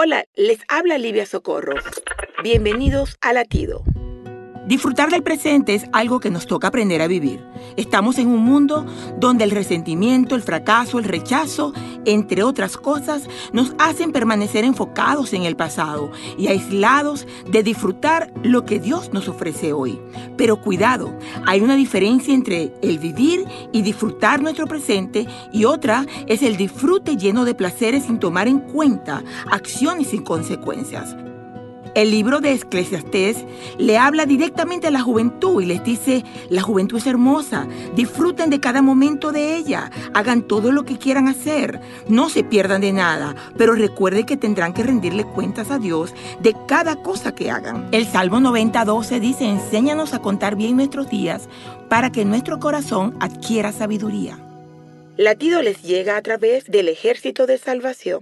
Hola, les habla Livia Socorro. Bienvenidos a Latido. Disfrutar del presente es algo que nos toca aprender a vivir. Estamos en un mundo donde el resentimiento, el fracaso, el rechazo, entre otras cosas, nos hacen permanecer enfocados en el pasado y aislados de disfrutar lo que Dios nos ofrece hoy. Pero cuidado, hay una diferencia entre el vivir y disfrutar nuestro presente y otra es el disfrute lleno de placeres sin tomar en cuenta acciones sin consecuencias. El libro de Eclesiastés le habla directamente a la juventud y les dice, la juventud es hermosa, disfruten de cada momento de ella, hagan todo lo que quieran hacer, no se pierdan de nada, pero recuerden que tendrán que rendirle cuentas a Dios de cada cosa que hagan. El Salmo 90.12 dice, enséñanos a contar bien nuestros días para que nuestro corazón adquiera sabiduría. Latido les llega a través del ejército de salvación.